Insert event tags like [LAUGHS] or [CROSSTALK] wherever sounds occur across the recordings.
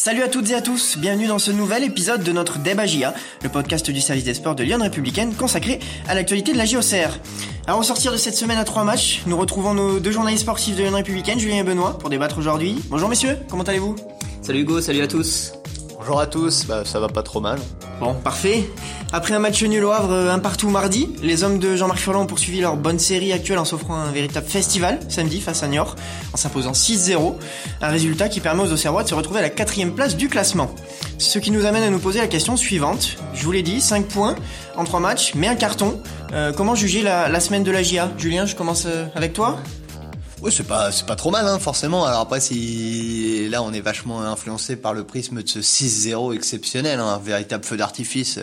Salut à toutes et à tous, bienvenue dans ce nouvel épisode de notre Débat JA, le podcast du service des sports de Lyon Républicaine consacré à l'actualité de la JOCR. Au sortir de cette semaine à trois matchs, nous retrouvons nos deux journalistes sportifs de Lyon Républicaine, Julien et Benoît, pour débattre aujourd'hui. Bonjour messieurs, comment allez-vous? Salut Hugo, salut à tous. Bonjour à tous, bah, ça va pas trop mal. Bon, parfait. Après un match nul au Havre, un partout mardi, les hommes de Jean-Marc Furlan ont poursuivi leur bonne série actuelle en s'offrant un véritable festival samedi face à Niort, en s'imposant 6-0. Un résultat qui permet aux Auxerrois de se retrouver à la quatrième place du classement. Ce qui nous amène à nous poser la question suivante. Je vous l'ai dit, 5 points en 3 matchs, mais un carton. Euh, comment juger la, la, semaine de la GIA Julien, je commence euh, avec toi oui, c'est pas c'est pas trop mal hein, forcément. Alors après si là on est vachement influencé par le prisme de ce 6-0 exceptionnel, hein, un véritable feu d'artifice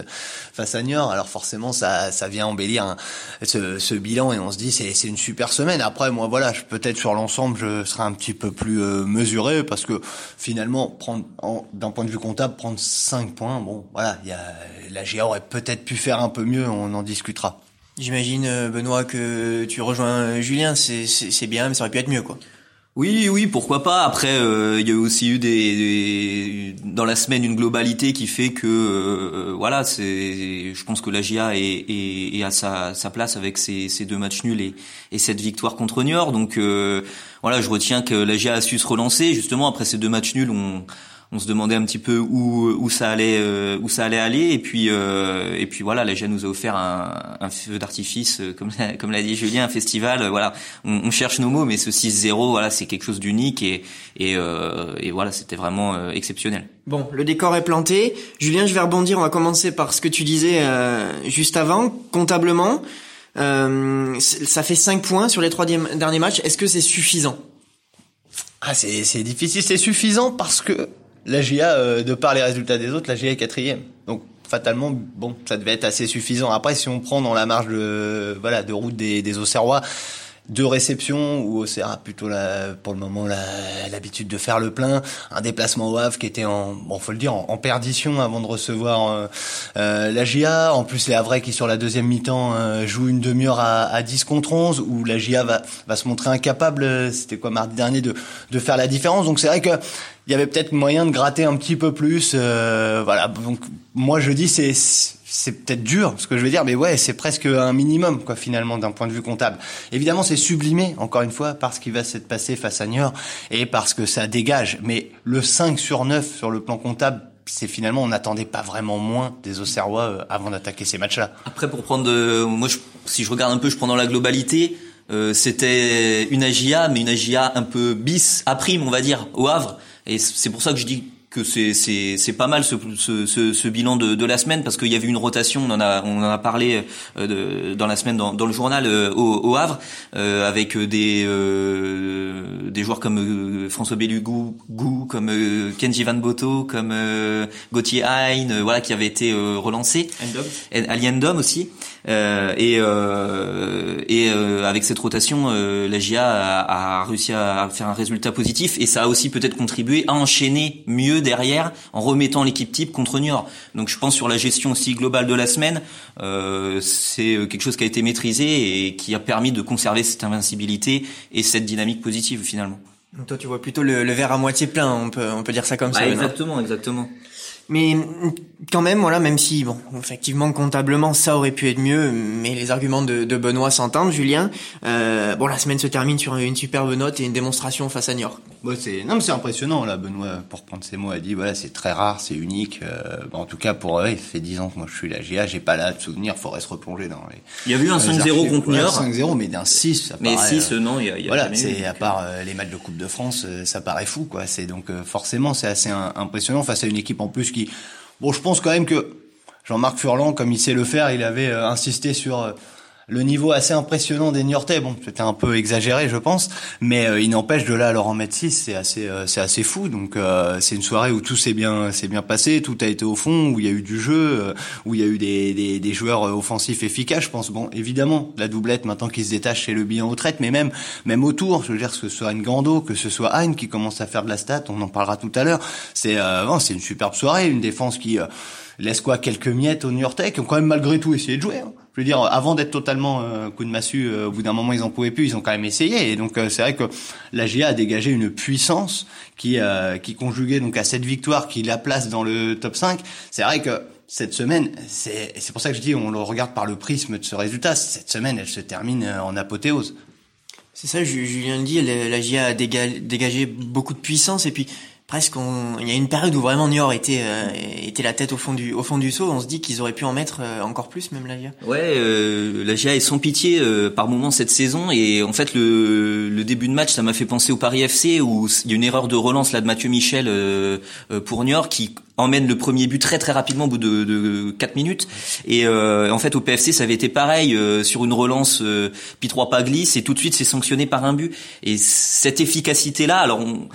face à Niort. Alors forcément ça ça vient embellir ce, ce, bilan et on se dit c'est c'est une super semaine. Après moi voilà, peut-être sur l'ensemble je serai un petit peu plus euh, mesuré parce que finalement prendre d'un point de vue comptable prendre 5 points, bon voilà, il y a la GA aurait peut-être pu faire un peu mieux, on en discutera. J'imagine, euh, Benoît, que tu rejoins euh, Julien, c'est bien, mais ça aurait pu être mieux, quoi. Oui, oui, pourquoi pas. Après, euh, il y a aussi eu des, dans la semaine une globalité qui fait que voilà, c'est. Je pense que la GIA est, est, est à sa, sa, place avec ces, deux matchs nuls et, et cette victoire contre Niort. Donc voilà, je retiens que la GIA a su se relancer. Justement, après ces deux matchs nuls, on on se demandait un petit peu où où ça allait euh, où ça allait aller et puis euh, et puis voilà la GIA nous a offert un, un feu d'artifice euh, comme comme l'a dit Julien un festival voilà on, on, cherche nos mots mais ce 6-0 voilà c'est quelque chose d'unique et et, et voilà c'était vraiment exceptionnel. Bon, le décor est planté. Julien, je vais rebondir. On va commencer par ce que tu disais juste avant. Comptablement, ça fait 5 points sur les trois derniers matchs. Est-ce que c'est suffisant? Ah, c'est difficile, c'est suffisant parce que la GIA, euh, de par les résultats des autres, la GIA est quatrième. Donc fatalement, bon, ça devait être assez suffisant. Après, si on prend dans la marge de voilà de route des, des Auxerrois, deux réceptions où Auxerre plutôt la, pour le moment l'habitude de faire le plein, un déplacement au Havre qui était en bon faut le dire en, perdition avant de recevoir euh, euh, la GIA, en plus les Havrais qui sur la deuxième mi-temps euh, jouent une demi-heure à, à 10 contre 11 où la GIA va, va se montrer incapable, c'était quoi mardi dernier de de faire la différence. Donc c'est vrai que il y avait peut-être moyen de gratter un petit peu plus. Euh, voilà. Donc moi je dis c'est c'est peut-être dur ce que je veux dire, mais ouais c'est presque un minimum quoi finalement d'un point de vue comptable. Évidemment c'est sublimé encore une fois parce qu'il va s'être passé face à Niort et parce que ça dégage. Mais le 5 sur 9 sur le plan comptable c'est finalement on n'attendait pas vraiment moins des Auxerrois euh, avant d'attaquer ces matchs-là. Après pour prendre, de, moi je, si je regarde un peu, je prends dans la globalité. Euh, c'était une AGIA, mais une AGIA un peu bis, à prime, on va dire, au Havre. Et c'est pour ça que je dis que c'est c'est c'est pas mal ce, ce, ce, ce bilan de, de la semaine parce qu'il y avait une rotation on en a on en a parlé euh, de, dans la semaine dans, dans le journal euh, au, au, Havre euh, avec des euh, des joueurs comme François Bellugou Gou, comme Kenji Van Boto comme Gauthier Hein voilà qui avait été relancé Aliendom aussi. Et et avec cette rotation la GIA a, a réussi à faire un résultat positif et ça a aussi peut-être contribué à enchaîner mieux derrière en remettant l'équipe type contre Niort. Donc je pense sur la gestion aussi globale de la semaine, euh, c'est quelque chose qui a été maîtrisé et qui a permis de conserver cette invincibilité et cette dynamique positive finalement. Donc toi tu vois plutôt le, verre à moitié plein, on peut on peut dire ça comme ça. Exactement, exactement. Mais quand même, voilà, même si, bon, effectivement, comptablement, ça aurait pu être mieux, mais les arguments de, de Benoît s'entendent, Julien. Euh, bon, la semaine se termine sur une superbe note et une démonstration face à Niort. Ouais, c'est non, mais c'est impressionnant là. Benoît, pour prendre ses mots, a dit voilà, c'est très rare, c'est unique. Euh, en tout cas, pour eux, il fait 10 ans que moi je suis là. GA, j'ai pas là de souvenir. Faudrait se replonger dans les. Il y a eu un 5-0 contre Niort. 5-0, mais d'un 6. Ça mais 6, euh, non, il y a. Y a voilà, c'est à part euh, les matchs de Coupe de France, ça paraît fou, quoi. C'est donc forcément, c'est assez impressionnant face à une équipe en plus qui Bon, je pense quand même que Jean-Marc Furlan, comme il sait le faire, il avait euh, insisté sur euh, le niveau assez impressionnant des Niortais. Bon, c'était un peu exagéré, je pense, mais euh, il n'empêche de là à leur en mettre 6, c'est assez, c'est assez fou. Donc, c'est une soirée où tout s'est bien, s'est bien passé, tout a été au fond, où il y a eu du jeu, où il y a eu des, des, des, joueurs offensifs efficaces. Je pense, bon, évidemment, la doublette maintenant qui se détache, c'est le bilan aux traites, mais même, même autour, je veux dire, que ce soit Ngando, que ce soit Hein qui commence à faire de la stat, on en parlera tout à l'heure. C'est, c'est une superbe soirée, une défense qui laisse quoi quelques miettes aux New Yorkais qui ont quand même malgré tout essayé de jouer. Hein. Je veux dire, avant d'être totalement euh, coup de massue, euh, au bout d'un moment ils en pouvaient plus, ils ont quand même essayé. Et donc euh, c'est vrai que la GA a dégagé une puissance qui qui conjuguait donc à cette victoire qui la place dans le top 5. C'est vrai que cette semaine, c'est c'est pour ça que je dis on le regarde par le prisme de ce résultat. Cette semaine, elle se termine en apothéose. C'est ça, Julien le dit, la GIA a dégagé beaucoup de puissance et puis presque il y a une période où vraiment Niort était euh, était la tête au fond du au fond du seau. On se dit qu'ils auraient pu en mettre euh, encore plus même la GIA ouais euh, la GIA est sans pitié euh, par moment cette saison. Et en fait le, le début de match ça m'a fait penser au Paris FC où il y a une erreur de relance là de Mathieu Michel pour Niort qui emmène le premier but très très rapidement au bout de, de 4 minutes. Et en fait au PFC ça avait été pareil sur une relance euh, P3 pas glisse et tout de suite c'est sanctionné par un but. Et cette efficacité là alors on,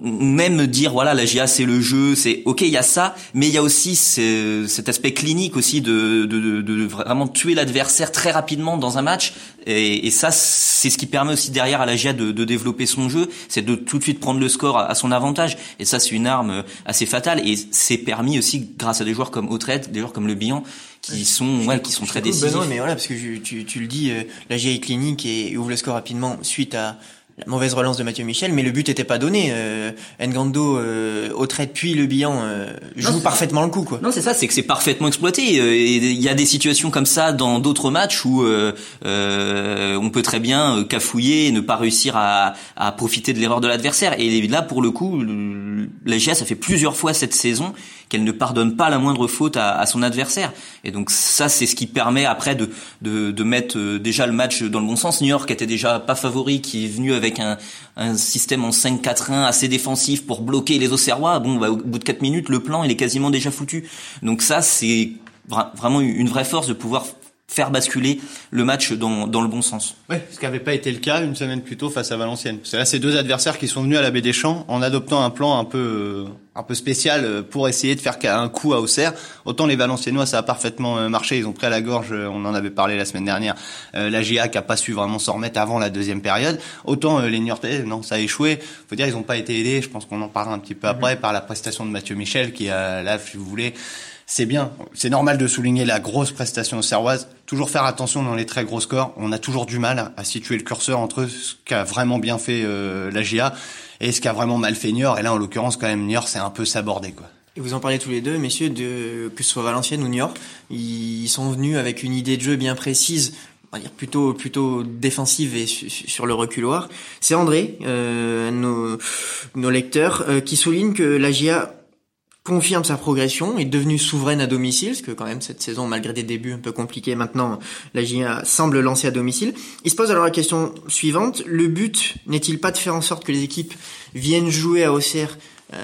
même dire voilà la GA c'est le jeu c'est ok il y a ça mais il y a aussi cet aspect clinique aussi de, de, de vraiment tuer l'adversaire très rapidement dans un match. Et, et ça c'est ce qui permet aussi derrière à la GA de, de développer son jeu c'est de tout de suite prendre le score à, son avantage. Et ça c'est une arme assez fatale. Et c'est permis aussi grâce à des joueurs comme Autrette des joueurs comme Le Bihan qui sont ouais, qui sont très décisifs. mais voilà parce que tu, tu le dis euh, la GA est clinique et ouvre le score rapidement suite à la mauvaise relance de Mathieu Michel, mais le but était pas donné. Euh, Ngando, euh, au trait puis le bilan euh, joue parfaitement le coup. Quoi. Non, c'est ça, c'est que c'est parfaitement exploité. Euh, il y a des situations comme ça dans d'autres matchs où euh, on peut très bien cafouiller et ne pas réussir à, à profiter de l'erreur de l'adversaire. Et là, pour le coup, la GIA, ça fait plusieurs fois cette saison qu'elle ne pardonne pas la moindre faute à, à son adversaire. Et donc ça, c'est ce qui permet après de, de, de mettre déjà le match dans le bon sens. New York était déjà pas favori, qui est venu avec un, un système en 5-4-1 assez défensif pour bloquer les Auxerrois, bon, bah, au bout de 4 minutes, le plan, est quasiment déjà foutu. Donc ça, c'est vraiment une vraie force de pouvoir faire basculer le match dans, dans le bon sens. Ouais, ce qui n'avait pas été le cas une semaine plus tôt face à Valenciennes. C'est là ces deux adversaires qui sont venus à la baie des Champs en adoptant un plan un peu euh, un peu spécial euh, pour essayer de faire un coup à Auxerre. Autant les Valenciennois ça a parfaitement euh, marché, ils ont pris à la gorge, on en avait parlé la semaine dernière, la GIA qui a pas su vraiment s'en remettre avant la deuxième période. Autant les Niortais, non, ça a échoué. Faut dire ils ont pas été aidés, je pense qu'on en parlera un petit peu après par la prestation de Mathieu Michel qui a là si vous voulez c'est bien. C'est normal de souligner la grosse prestation Serroise. Toujours faire attention dans les très gros scores. On a toujours du mal à situer le curseur entre ce qu'a vraiment bien fait euh, la GIA et ce qu'a vraiment mal fait Niort. Et là, en l'occurrence, quand même, Niort, c'est un peu sabordé, quoi. Et vous en parlez tous les deux, messieurs, de que ce soit Valenciennes ou Niort, ils sont venus avec une idée de jeu bien précise on va dire plutôt plutôt défensive et sur le reculoir. C'est André, euh, nos, nos lecteurs, euh, qui souligne que la GIA confirme sa progression, est devenue souveraine à domicile, parce que quand même cette saison, malgré des débuts un peu compliqués, maintenant la GIA semble lancer à domicile. Il se pose alors la question suivante, le but n'est-il pas de faire en sorte que les équipes viennent jouer à Auxerre euh,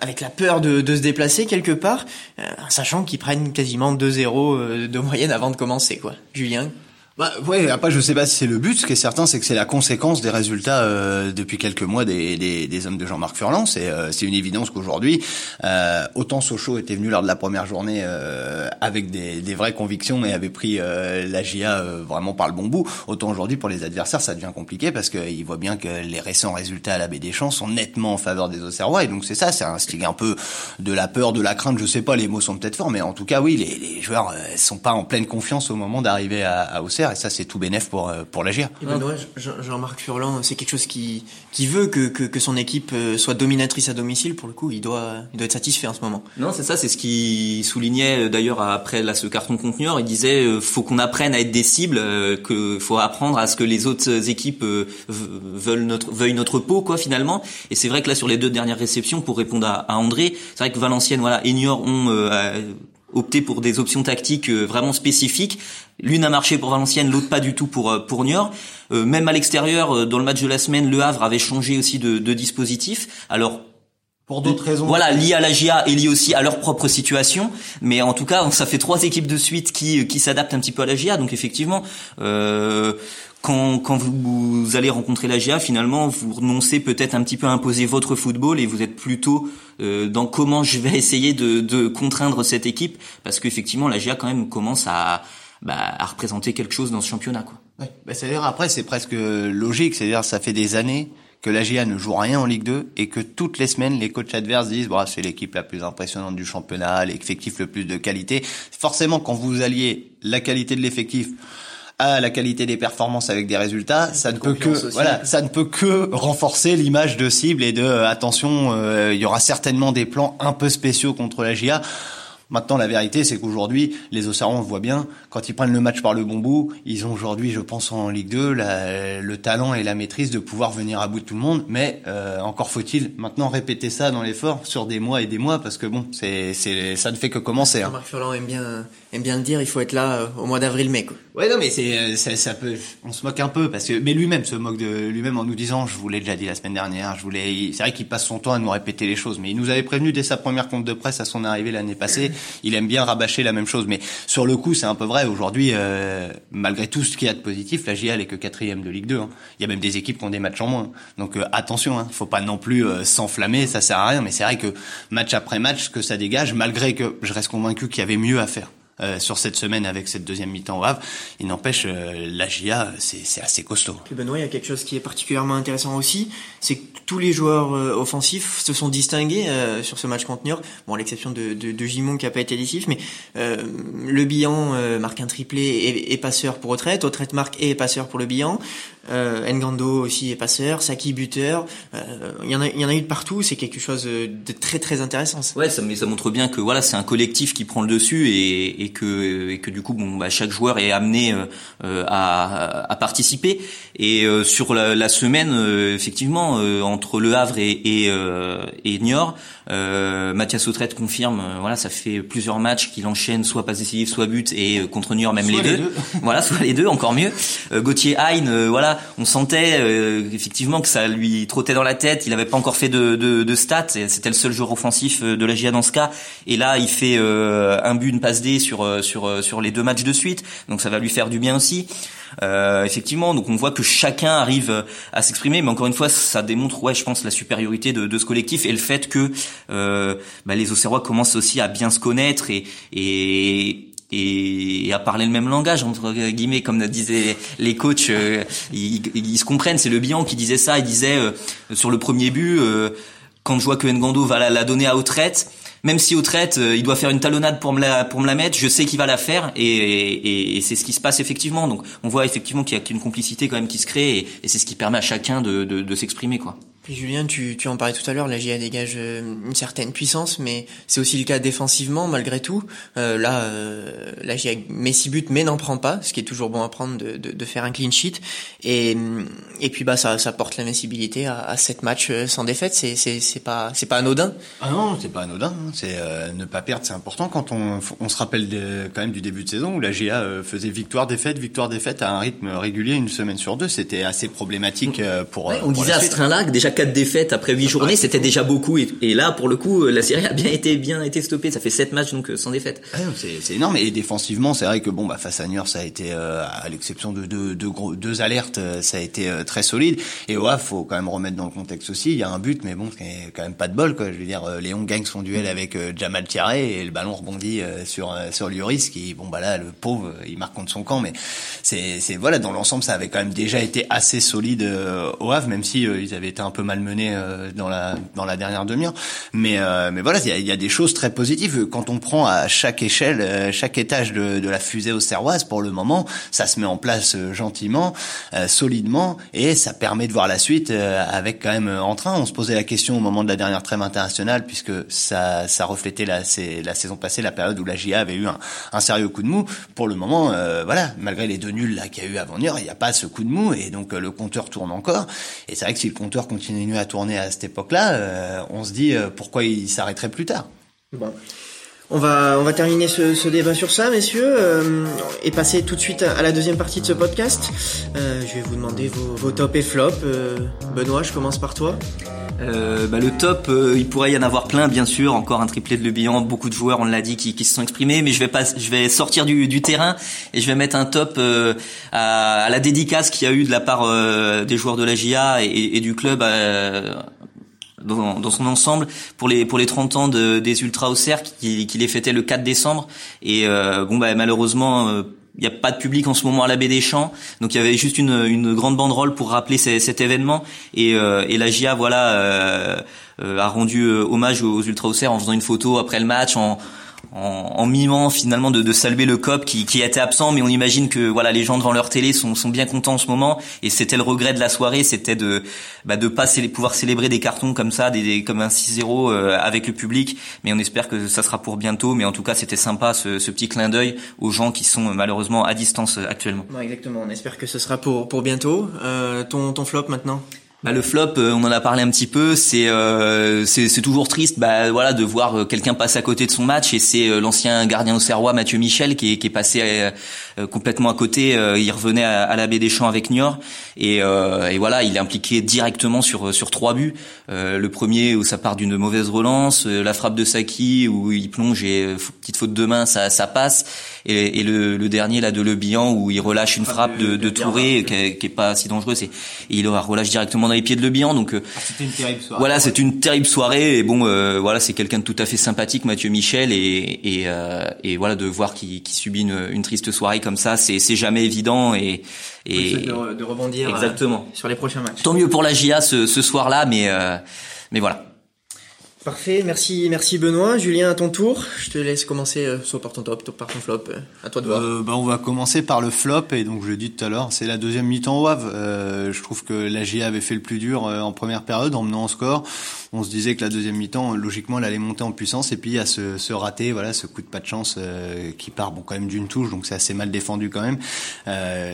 avec la peur de, se déplacer quelque part, euh, sachant qu'ils prennent quasiment 2-0 euh, de moyenne avant de commencer, quoi? Julien? Bah ouais, après je sais pas si c'est le but. Ce qui est certain, c'est que c'est la conséquence des résultats euh, depuis quelques mois des, des, des hommes de Jean-Marc Furlan. C'est euh, c'est une évidence qu'aujourd'hui, euh, autant Sochaux était venu lors de la première journée euh, avec des, des vraies convictions et avait pris euh, la GIA vraiment par le bon bout. Autant aujourd'hui pour les adversaires, ça devient compliqué parce qu'ils voient bien que les récents résultats à la Baie des Champs sont nettement en faveur des Auxerrois. Et donc c'est ça, c'est un style un peu de la peur, de la crainte. Je sais pas, les mots sont peut-être forts, mais en tout cas oui, les, les joueurs sont pas en pleine confiance au moment d'arriver à, à Auxerre et ça c'est tout bénéf pour euh, pour l'agir. Jean-Marc Furlan, c'est quelque chose qui qui veut que, que, que son équipe euh, soit dominatrice à domicile. Pour le coup, il doit il doit être satisfait en ce moment. Non, c'est ça, c'est ce qu'il soulignait euh, d'ailleurs après là ce carton conteneur. Il disait faut qu'on apprenne à être des cibles, que faut apprendre à ce que les autres équipes veulent notre veuillent notre peau quoi finalement. Et c'est vrai que là sur les deux dernières réceptions, pour répondre à, à André, c'est vrai que Valenciennes voilà et Niort ont opté pour des options tactiques euh, vraiment spécifiques. L'une a marché pour Valenciennes, l'autre pas du tout pour euh, pour Niort. Euh, même à l'extérieur, dans le match de la semaine, Le Havre avait changé aussi de, de dispositif. Alors pour d'autres raisons. Voilà, lié à la GIA et lié aussi à leur propre situation. Mais en tout cas, [LAUGHS] ça fait trois équipes de suite qui qui s'adaptent un petit peu à la GIA. Donc effectivement, euh, quand, quand vous, allez rencontrer la GA, finalement, vous renoncez peut-être un petit peu à imposer votre football et vous êtes plutôt euh, dans comment je vais essayer de, de contraindre cette équipe, parce qu'effectivement, la GA quand même commence à, bah, à représenter quelque chose dans ce championnat. Quoi. Ouais. Bah, c'est-à-dire après, c'est presque logique, c'est-à-dire ça fait des années que la GIA ne joue rien en Ligue 2 et que toutes les semaines les coachs adverses disent voilà c'est l'équipe la plus impressionnante du championnat, l'effectif le plus de qualité. Forcément quand vous alliez la qualité de l'effectif à la qualité des performances avec des résultats, ça ne peut que voilà, ça ne peut que renforcer l'image de cible et de euh, attention, euh, il y aura certainement des plans un peu spéciaux contre la GIA. Maintenant, la vérité, c'est qu'aujourd'hui, les Auxerrois, on le voit bien, quand ils prennent le match par le bon bout, ils ont aujourd'hui, je pense, en Ligue 2, le talent et la maîtrise de pouvoir venir à bout de tout le monde. Mais euh, encore faut-il maintenant répéter ça dans l'effort sur des mois et des mois, parce que bon, c'est, c'est, ça ne fait que commencer. Hein. Marc Furlan aime bien, aime bien le dire, il faut être là euh, au mois d'avril-mai. Quoi. Ouais, non, mais c'est, ça, ça peut, on se moque un peu, parce que, mais lui-même se moque de lui-même en nous disant, je vous l'ai déjà dit la semaine dernière, je voulais, c'est vrai qu'il passe son temps à nous répéter les choses, mais il nous avait prévenu dès sa première compte de presse à son arrivée l'année passée il aime bien rabâcher la même chose. Mais sur le coup, c'est un peu vrai. Aujourd'hui, euh, malgré tout ce qu'il y a de positif, la GIA est que quatrième de Ligue 2. Hein. Il y a même des équipes qui ont des matchs en moins. Donc euh, attention, hein, faut pas non plus euh, s'enflammer, ça sert à rien. Mais c'est vrai que match après match, que ça dégage, malgré que je reste convaincu qu'il y avait mieux à faire. Euh, sur cette semaine avec cette deuxième mi-temps au Havre. Il n'empêche, euh, la GIA, c'est assez costaud. Benoît, il y a quelque chose qui est particulièrement intéressant aussi, c'est que tous les joueurs euh, offensifs se sont distingués sur ce match contre Niort. Bon, à l'exception de, de, de, Gimon qui a pas été décisif, mais le Bihan marque un triplé et, et passeur pour Autrette, Autrette marque et passeur pour le Bihan. Euh, Ngando aussi est passeur, Saki buteur. Il euh, y en a, il y en a eu de partout. C'est quelque chose de très très intéressant. Ouais, ça, mais ça montre bien que voilà, c'est un collectif qui prend le dessus et, et que et que du coup, bon, bah, chaque joueur est amené euh, à, à, participer. Et euh, sur la, la semaine, euh, effectivement, entre Le Havre et et, et Niort, Mathias Autrette confirme. voilà, ça fait plusieurs matchs qu'il enchaîne soit passe décisif, soit but et contre Niort même les, deux. [LAUGHS] voilà, soit les deux, encore mieux. Gauthier Hein, voilà on sentait euh, effectivement que ça lui trottait dans la tête. Il n'avait pas encore fait de, de, de stats. C'était le seul joueur offensif euh, de la GIA dans ce cas. Et là, il fait euh, un but, une passe D sur sur sur les deux matchs de suite. Donc ça va lui faire du bien aussi. effectivement, donc on voit que chacun arrive à s'exprimer, mais encore une fois, ça démontre, ouais, je pense, la supériorité de, de ce collectif et le fait que bah, les Auxerrois commencent aussi à bien se connaître et, et et, à parler le même langage entre guillemets comme disaient les coachs euh, ils, se comprennent. C'est le bilan qui disait ça. Il disait euh, sur le premier but euh, quand je vois que Ngando va la, donner à Autrette même si Autrette il doit faire une talonnade pour me la pour me la mettre je sais qu'il va la faire et, c'est ce qui se passe effectivement. Donc on voit effectivement qu'il y a une complicité quand même qui se crée et, c'est ce qui permet à chacun de, de s'exprimer quoi puis Julien, tu, tu en parlais tout à l'heure, la GIA dégage euh, une certaine puissance, mais c'est aussi le cas défensivement malgré tout. Euh, là, euh, la GIA met six buts, mais n'en prend pas, ce qui est toujours bon à prendre de, de, de, faire un clean sheet. Et, et puis bah ça, ça porte l'invincibilité à, à sept matchs euh, sans défaite. C'est c'est c'est pas c'est pas anodin. Ah non, c'est pas anodin. Hein. C'est ne pas perdre, c'est important. Quand on on se rappelle de, quand même du début de saison où la GIA faisait victoire défaite victoire défaite à un rythme régulier une semaine sur deux, c'était assez problématique pour. on disait à ce train-là déjà quatre défaites après huit journées, c'était déjà beaucoup. Et, là, pour le coup, la série a bien été bien été stoppée. Ça fait sept matchs donc euh, sans défaite. c'est énorme. Et défensivement, c'est vrai que bon, bah face à Niort, ça a été euh, à l'exception de deux, deux, gros, deux alertes, euh, ça a été très solide. Et ouais, faut quand même remettre dans le contexte aussi. Il y a un but, mais bon, c'est quand même pas de bol. Quoi. Je veux dire, Léon gagne son duel avec Jamal Thierry et le ballon rebondit sur sur Lloris qui, bon bah là, le pauvre, il marque contre son camp. Mais c'est c'est voilà, dans l'ensemble, ça avait quand même déjà été assez solide au Havre, même si ils avaient été un peu malmenés euh, dans la dans la dernière demi-heure. Mais euh, mais voilà, il y a, y a, des choses très positives quand on prend à chaque échelle, euh, chaque étage de, de la fusée auxerroise. Pour le moment, ça se met en place gentiment, solidement, et ça permet de voir la suite avec quand même en train. On se posait la question au moment de la dernière trêve internationale, puisque ça ça reflétait la la saison passée, la période où la GIA avait eu un, un sérieux coup de mou. Pour le moment, voilà, malgré les deux nuls là qu'il y a eu avant venir, il n'y a pas ce coup de mou, et donc le compteur tourne encore. Et c'est vrai que si le compteur continue à tourner à cette époque-là, euh, on se dit euh, pourquoi il s'arrêterait plus tard? Bon. On va, terminer ce, débat sur ça, messieurs, euh, et passer tout de suite à, la deuxième partie de ce podcast. je vais vous demander vos, vos top et flop. Benoît, je commence par toi. bah, le top, il pourrait y en avoir plein, bien sûr. Encore un triplé de Le Bihan, beaucoup de joueurs, on l'a dit, qui, se sont exprimés. Mais je vais pas, je vais sortir du, terrain et je vais mettre un top à, la dédicace qu'il y a eu de la part des joueurs de la GIA et, et du club dans, dans, son ensemble pour les pour les 30 ans de, des Ultra Auxerre qui, qui les fêtaient le 4 décembre. Et euh, bon bah malheureusement euh, il n'y a pas de public en ce moment à la Baie des Champs, donc il y avait juste une, une grande banderole pour rappeler cet événement. Et, euh, et la GIA voilà euh, euh, a rendu hommage aux, Ultra en faisant une photo après le match en en, en, mimant finalement de, de saluer le COP qui, qui était absent, mais on imagine que voilà les gens devant leur télé sont, sont bien contents en ce moment. Et c'était le regret de la soirée, c'était de bah, de pas pouvoir célébrer des cartons comme ça, des, comme un 6-0 euh, avec le public. Mais on espère que ça sera pour bientôt. Mais en tout cas, c'était sympa ce, ce petit clin d'œil aux gens qui sont malheureusement à distance euh, actuellement. exactement. On espère que ce sera pour pour bientôt. Euh, ton ton flop maintenant? Bah, le flop, euh, on en a parlé un petit peu. C'est euh, c'est toujours triste, bah voilà, de voir euh, quelqu'un passer à côté de son match. Et c'est l'ancien gardien au Serrois, Mathieu Michel, qui est, qui est passé complètement à côté. il revenait à, la baie des Champs avec Niort, et, et voilà, il est impliqué directement sur sur trois buts. le premier où ça part d'une mauvaise relance, la frappe de Saki où il plonge et petite faute de main, ça ça passe. Et, et le, le, dernier là de Le Bihan où il relâche une frappe de, de, Touré qui est, qui est, pas si dangereuse. Et, il relâche directement les pieds de Le Bihan. Donc euh, ah, c'était une terrible soirée. Voilà, c'est une terrible soirée. Et bon, euh, voilà, c'est quelqu'un de tout à fait sympathique, Mathieu Michel. Et, et, euh, et voilà, de voir qu'il subit une, une, triste soirée comme ça, c'est jamais évident. Et, et de, de rebondir exactement sur les prochains matchs. Tant mieux pour la GIA ce, ce soir-là, mais mais voilà. Parfait, merci, merci Benoît. Julien, à ton tour, je te laisse commencer euh, soit par ton top, soit par ton flop. Euh, à toi de voir. Euh, bah, on va commencer par le flop et donc je l'ai dit tout à l'heure, c'est la deuxième mi-temps au Havre. Euh, je trouve que la GIA avait fait le plus dur en première période en menant en score. On se disait que la deuxième mi-temps, logiquement, elle allait monter en puissance. Et puis il y a ce, ce raté, voilà, ce coup de pas de chance qui part bon quand même d'une touche, donc c'est assez mal défendu quand même.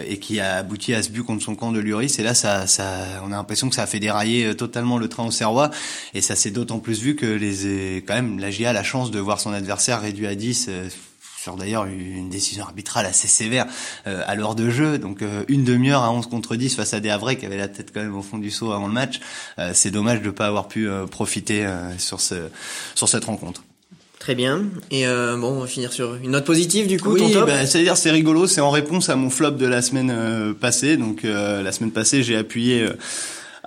Et qui a abouti à ce but contre son camp de Luris. Et là, ça, ça, on a l'impression que ça a fait dérailler totalement le train au Serrois. Et ça s'est d'autant plus vu que les quand même la GIA a la chance de voir son adversaire réduit à 10 euh, sur d'ailleurs une décision arbitrale assez sévère euh, à l'heure de jeu. Donc euh, une demi-heure à 11 contre 10 face à des Havrais qui avaient la tête quand même au fond du saut avant le match. c'est dommage de ne pas avoir pu profiter sur ce sur cette rencontre. Très bien. Et bon, on va finir sur une note positive du coup. Oui, bah, c'est-à-dire c'est rigolo, c'est en réponse à mon flop de la semaine passée. Donc la semaine passée, j'ai appuyé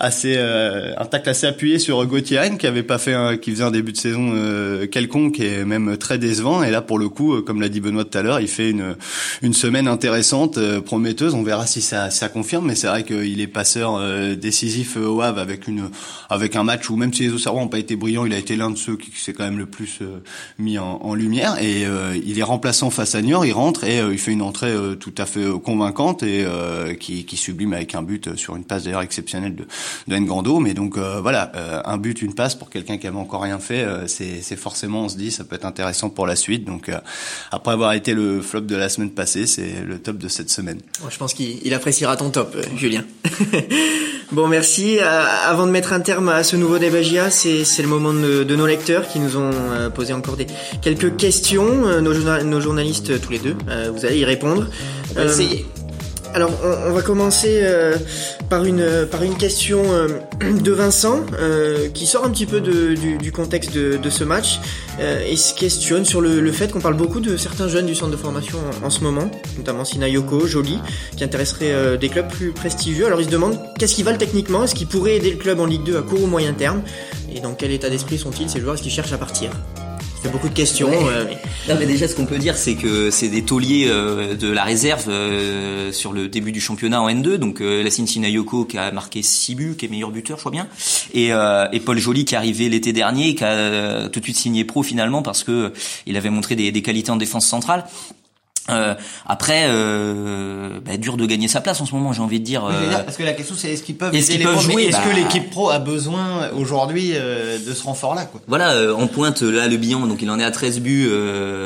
assez euh, un tacle assez appuyé sur Gauthier qui avait pas fait un, qui faisait un début de saison euh, quelconque et même très décevant. Et là pour le coup euh, comme l'a dit Benoît tout à l'heure il fait une une semaine intéressante prometteuse. On verra si ça ça confirme mais c'est vrai qu'il est passeur décisif au Havre avec une avec un match où même si les Auxerrois n'ont pas été brillants il a été l'un de ceux qui, s'est quand même le plus mis en, en, lumière. Et il est remplaçant face à Niort il rentre et il fait une entrée tout à fait convaincante et qui, qui sublime avec un but sur une passe d'ailleurs exceptionnelle de de Ngando. Mais donc euh, voilà, euh, un but, une passe pour quelqu'un qui avait encore rien fait, euh, c'est forcément, on se dit, ça peut être intéressant pour la suite. Donc après avoir été le flop de la semaine passée, c'est le top de cette semaine. je pense qu'il appréciera ton top, Julien. [LAUGHS] bon, merci. avant de mettre un terme à ce nouveau débat c'est le moment de, de, nos lecteurs qui nous ont posé encore des quelques questions. Nos, nos journalistes, tous les deux, vous allez y répondre. Essayez. Alors, on, va commencer euh, par une question euh, de Vincent euh, qui sort un petit peu du, contexte de, ce match et se questionne sur le, le fait qu'on parle beaucoup de certains jeunes du centre de formation en, ce moment, notamment Sinayoko, Jolie, qui intéresserait des clubs plus prestigieux. Alors, il se demande qu'est-ce qu'ils valent techniquement, est-ce qu'ils pourraient aider le club en Ligue 2 à court ou moyen terme, et dans quel état d'esprit sont-ils ces joueurs, est-ce qu'ils cherchent à partir? Il y a beaucoup de questions. Non, mais déjà, ce qu'on peut dire, c'est que c'est des tauliers euh, de la réserve euh, sur le début du championnat en N2. Donc, euh, Lassine Sinayoko qui a marqué 6 buts, qui est meilleur buteur, je crois bien. Et, euh, et Paul Joly qui est arrivé l'été dernier, qui a tout de suite signé pro finalement parce que il avait montré des, des qualités en défense centrale. Euh, après, euh, bah, dur de gagner sa place en ce moment, j'ai envie de dire. Euh, parce que la question c'est est-ce qu'ils peuvent, est-ce qu'ils peuvent jouer Est-ce que bah, l'équipe pro a besoin aujourd'hui euh, de ce renfort-là quoi? Voilà, euh, on pointe là le bilan, donc il en est à 13 buts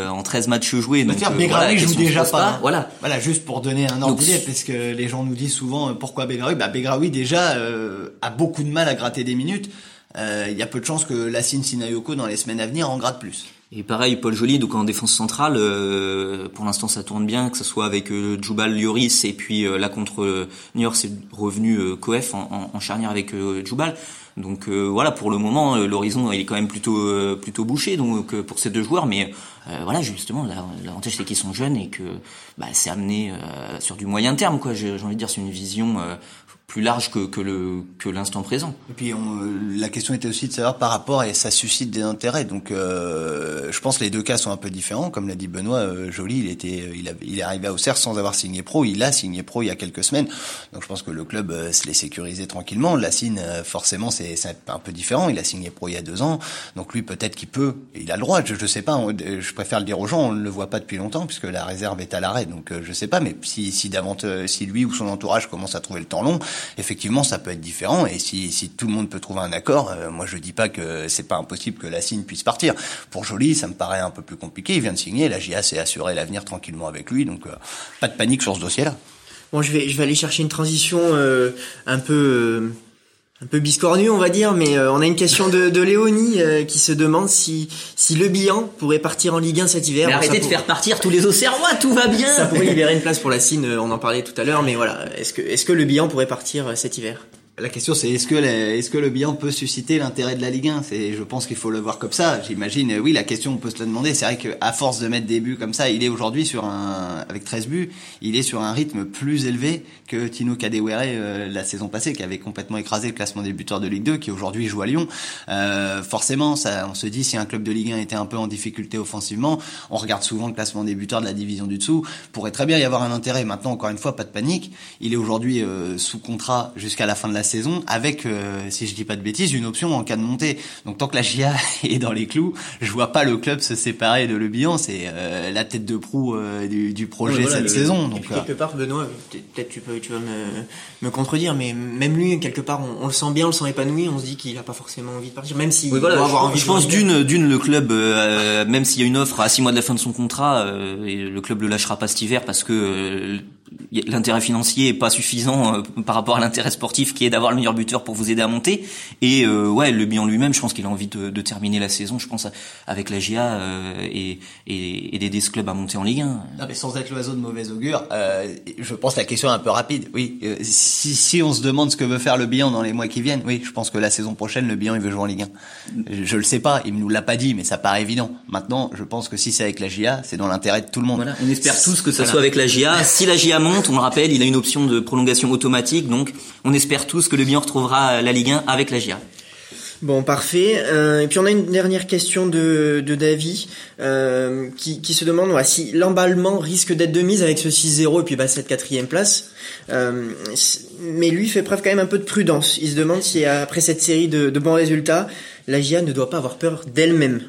en 13 matchs joués. Donc dire, Begraoui joue déjà pas. Voilà. Voilà, juste pour donner un ordre d'idée, parce que les gens nous disent souvent pourquoi Begraoui? Bah Begraoui déjà a beaucoup de mal à gratter des minutes. Il y a peu de chances que Lassine Sinayoko dans les semaines à venir en gratte plus. Et pareil, Paul Joly, donc en défense centrale, euh, pour l'instant ça tourne bien, que ce soit avec euh, Djoubal Lloris et puis euh, là contre euh, New York c'est revenu euh, Coef en, en, charnière avec Djoubal. Donc voilà, pour le moment l'horizon il est quand même plutôt plutôt bouché donc pour ces deux joueurs, mais voilà justement l'avantage c'est qu'ils sont jeunes et que bah, c'est amené sur du moyen terme quoi. J'ai envie de dire c'est une vision plus large que, que le que l'instant présent. Et puis on, la question était aussi de savoir par rapport et ça suscite des intérêts. Donc euh, je pense que les deux cas sont un peu différents. Comme l'a dit Benoît, euh, Joly, il était, il, a, il est arrivé à Auxerre sans avoir signé pro. Il a signé pro il y a quelques semaines. Donc je pense que le club euh, se l'est sécurisé tranquillement. Lacine, euh, forcément, c'est un peu différent. Il a signé pro il y a deux ans. Donc lui, peut-être qu'il peut. Il a le droit. Je, je sais pas. je préfère le dire aux gens. On ne le voit pas depuis longtemps puisque la réserve est à l'arrêt. Donc je sais pas. Mais si si davantage, si lui ou son entourage commence à trouver le temps long effectivement, ça peut être différent. Et si, tout le monde peut trouver un accord, euh, moi je dis pas que c'est pas impossible que la signe puisse partir. Pour Joly, ça me paraît un peu plus compliqué. Il vient de signer, la GIA s'est assuré l'avenir tranquillement avec lui, donc euh, pas de panique sur ce dossier-là. Bon, je vais, je vais aller chercher une transition euh, un peu un peu biscornu, on va dire, mais euh, on a une question de, de Léonie euh, qui se demande si si le bilan pourrait partir en Ligue 1 cet hiver. Mais arrêtez de faire partir tous les Auxerrois, tout va bien. Ça pourrait libérer une place pour la Cine, on en parlait tout à l'heure, mais voilà, est-ce que est-ce que le bilan pourrait partir euh, cet hiver? La question c'est est-ce que est-ce que le bilan peut susciter l'intérêt de la Ligue 1 C'est je pense qu'il faut le voir comme ça. J'imagine oui la question on peut se la demander. C'est vrai qu'à force de mettre des buts comme ça, il est aujourd'hui sur un avec 13 buts, il est sur un rythme plus élevé que Tino Kadewere euh, la saison passée qui avait complètement écrasé le classement des buteurs de Ligue 2 qui aujourd'hui joue à Lyon. Euh, forcément ça on se dit si un club de Ligue 1 était un peu en difficulté offensivement, on regarde souvent le classement des buteurs de la division du dessous, pourrait très bien y avoir un intérêt. Maintenant encore une fois pas de panique, il est aujourd'hui euh, sous contrat jusqu'à la fin de la saison avec, euh, si je dis pas de bêtises, une option en cas de montée. Donc tant que la GIA [LAUGHS] est dans les clous, je vois pas le club se séparer de Le Bihan. C'est euh, la tête de proue euh, du, du, projet cette saison. Donc quelque part, Benoît, peut-être tu peux, tu vas me, me contredire, mais même lui, quelque part, on, le sent bien, on le sent épanoui. On se dit qu'il a pas forcément envie de partir, même si oui, voilà, avoir envie. Je pense d'une, d'une le club, même s'il y a une offre à six mois de la fin de son contrat, et le club le lâchera pas cet hiver parce que l'intérêt financier est pas suffisant euh, par rapport à l'intérêt sportif qui est d'avoir le meilleur buteur pour vous aider à monter. Et euh, ouais le bilan lui-même je pense qu'il a envie de, de, terminer la saison je pense avec la GIA euh, et, et, et d'aider ce club à monter en Ligue 1 non mais sans être l'oiseau de mauvais augure euh, je pense la question est un peu rapide. Oui si, si on se demande ce que veut faire le bilan dans les mois qui viennent oui je pense que la saison prochaine le bilan il veut jouer en Ligue 1 je, le sais pas il nous l'a pas dit mais ça paraît évident. Maintenant je pense que si c'est avec la GIA c'est dans l'intérêt de tout le monde. Voilà, on espère tous que ça soit avec la GIA si la GIA monte on le rappelle il a une option de prolongation automatique, donc on espère tous que le Bihan retrouvera la Ligue 1 avec la GIA. Bon, parfait. Euh, et puis on a une dernière question de, de Davy euh, qui, qui, se demande si l'emballement risque d'être de mise avec ce 6-0 et puis bah, cette quatrième place. Euh, mais lui fait preuve quand même un peu de prudence. Il se demande si après cette série de, de bons résultats, la GIA ne doit pas avoir peur d'elle-même.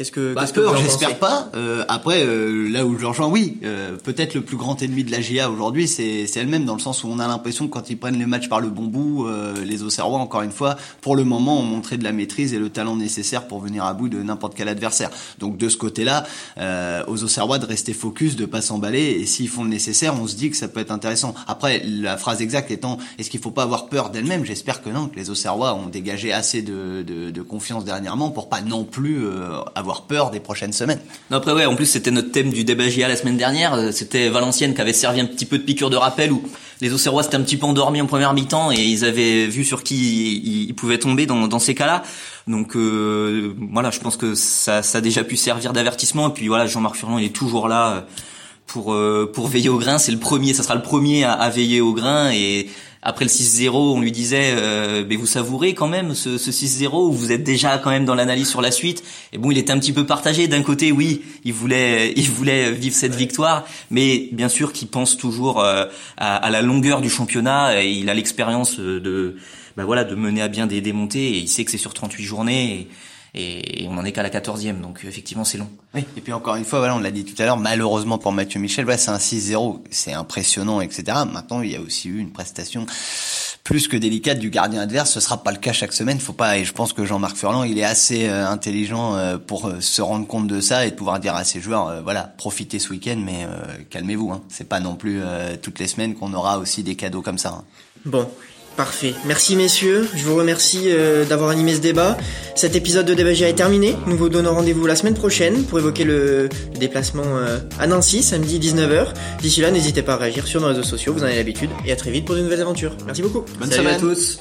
Qu'est-ce que, bah, peur, j'espère pas. Euh, après, euh, là où je rejoins, oui, euh, peut-être le plus grand ennemi de la GIA aujourd'hui, c'est, elle-même, dans le sens où on a l'impression que quand ils prennent les matchs par le bon bout, euh, les Auxerrois, encore une fois, pour le moment, ont montré de la maîtrise et le talent nécessaire pour venir à bout de n'importe quel adversaire. Donc de ce côté-là, euh, aux Auxerrois de rester focus, de pas s'emballer, et s'ils font le nécessaire, on se dit que ça peut être intéressant. Après, la phrase exacte étant, est-ce qu'il faut pas avoir peur d'elle-même? J'espère que non, que les Auxerrois ont dégagé assez de, de, de confiance dernièrement pour pas non plus avoir peur des prochaines semaines. Non, après ouais, en plus c'était notre thème du débat GIA la semaine dernière, euh, c'était Valenciennes qui avait servi un petit peu de piqûre de rappel où les Auxerrois s'étaient un petit peu endormis en première mi-temps et ils avaient vu sur qui ils, pouvaient tomber dans, dans ces cas-là. Donc euh, voilà, je pense que ça, ça a déjà pu servir d'avertissement et puis voilà, Jean-Marc Furlan il est toujours là euh, pour pour veiller au grain, c'est le premier, ça sera le premier à, à veiller au grain et après le 6-0, on lui disait, euh, mais vous savourez quand même ce, ce 6-0 ou vous êtes déjà quand même dans l'analyse sur la suite. Et bon, il était un petit peu partagé. D'un côté, oui, il voulait, il voulait vivre cette victoire, mais bien sûr qu'il pense toujours euh, à, à, la longueur du championnat. Et il a l'expérience de, bah voilà, de mener à bien des démontées. Et il sait que c'est sur 38 journées. Et, et on en est qu'à la 14e, donc effectivement c'est long. Oui, et puis encore une fois, voilà, on l'a dit tout à l'heure, malheureusement pour Mathieu Michel, voilà, c'est un 6-0, c'est impressionnant, etc. Maintenant, il y a aussi eu une prestation plus que délicate du gardien adverse. Ce sera pas le cas chaque semaine. Faut pas. Et je pense que Jean-Marc Furlan, il est assez euh, intelligent euh, pour euh, se rendre compte de ça et de pouvoir dire à ses joueurs, voilà, profitez ce week-end, mais calmez-vous. Hein. C'est pas non plus toutes les semaines qu'on aura aussi des cadeaux comme ça. Hein. Bon, Parfait. Merci messieurs. Je vous remercie euh, d'avoir animé ce débat. Cet épisode de Débat est terminé. Nous vous donnons rendez-vous la semaine prochaine pour évoquer le, déplacement euh, à Nancy, samedi 19h. D'ici là, n'hésitez pas à réagir sur nos réseaux sociaux, vous en avez l'habitude. Et à très vite pour de nouvelles aventures. Merci beaucoup. Bonne semaine à tous.